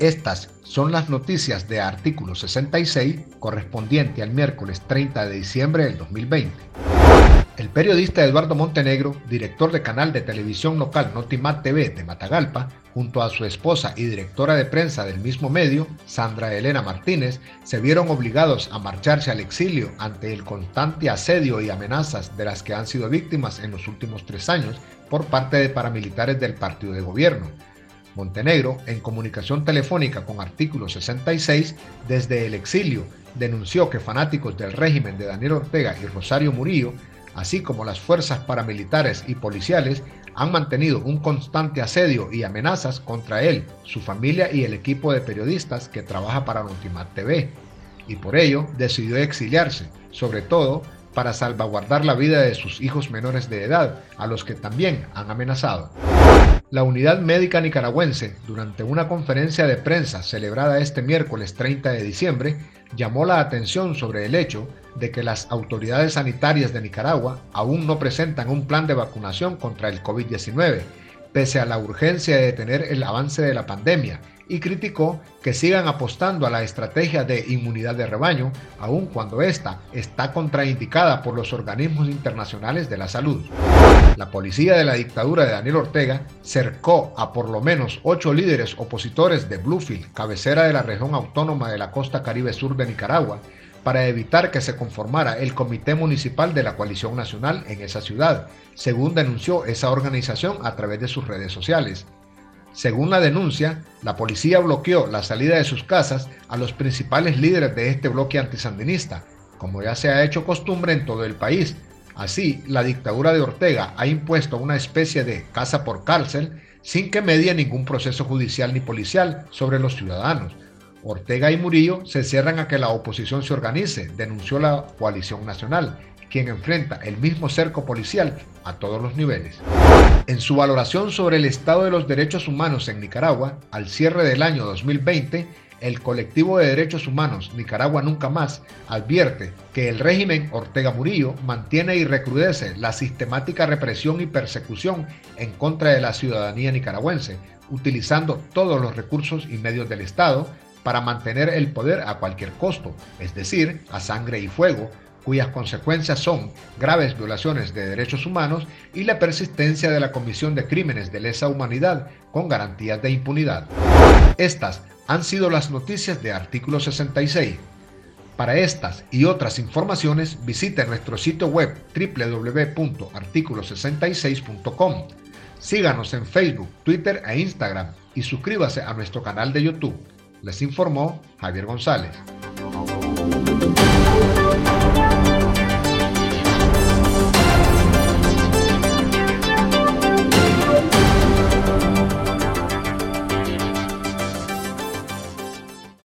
Estas son las noticias de artículo 66 correspondiente al miércoles 30 de diciembre del 2020. El periodista Eduardo Montenegro, director de canal de televisión local Notimat TV de Matagalpa, junto a su esposa y directora de prensa del mismo medio, Sandra Elena Martínez, se vieron obligados a marcharse al exilio ante el constante asedio y amenazas de las que han sido víctimas en los últimos tres años por parte de paramilitares del partido de gobierno. Montenegro, en comunicación telefónica con artículo 66, desde el exilio, denunció que fanáticos del régimen de Daniel Ortega y Rosario Murillo así como las fuerzas paramilitares y policiales, han mantenido un constante asedio y amenazas contra él, su familia y el equipo de periodistas que trabaja para Notimat TV, y por ello decidió exiliarse, sobre todo para salvaguardar la vida de sus hijos menores de edad, a los que también han amenazado. La Unidad Médica Nicaragüense, durante una conferencia de prensa celebrada este miércoles 30 de diciembre, llamó la atención sobre el hecho de que las autoridades sanitarias de Nicaragua aún no presentan un plan de vacunación contra el COVID-19, pese a la urgencia de detener el avance de la pandemia y criticó que sigan apostando a la estrategia de inmunidad de rebaño, aun cuando esta está contraindicada por los organismos internacionales de la salud. La policía de la dictadura de Daniel Ortega cercó a por lo menos ocho líderes opositores de Bluefield, cabecera de la región autónoma de la costa caribe sur de Nicaragua, para evitar que se conformara el Comité Municipal de la Coalición Nacional en esa ciudad, según denunció esa organización a través de sus redes sociales. Según la denuncia, la policía bloqueó la salida de sus casas a los principales líderes de este bloque antisandinista, como ya se ha hecho costumbre en todo el país. Así, la dictadura de Ortega ha impuesto una especie de casa por cárcel sin que medie ningún proceso judicial ni policial sobre los ciudadanos. Ortega y Murillo se cierran a que la oposición se organice, denunció la coalición nacional, quien enfrenta el mismo cerco policial a todos los niveles. En su valoración sobre el estado de los derechos humanos en Nicaragua, al cierre del año 2020, el colectivo de derechos humanos Nicaragua Nunca Más advierte que el régimen Ortega Murillo mantiene y recrudece la sistemática represión y persecución en contra de la ciudadanía nicaragüense, utilizando todos los recursos y medios del Estado para mantener el poder a cualquier costo, es decir, a sangre y fuego, cuyas consecuencias son graves violaciones de derechos humanos y la persistencia de la comisión de crímenes de lesa humanidad con garantías de impunidad. Estas han sido las noticias de artículo 66. Para estas y otras informaciones visite nuestro sitio web www.articulo66.com. Síganos en Facebook, Twitter e Instagram y suscríbase a nuestro canal de YouTube. Les informó Javier González.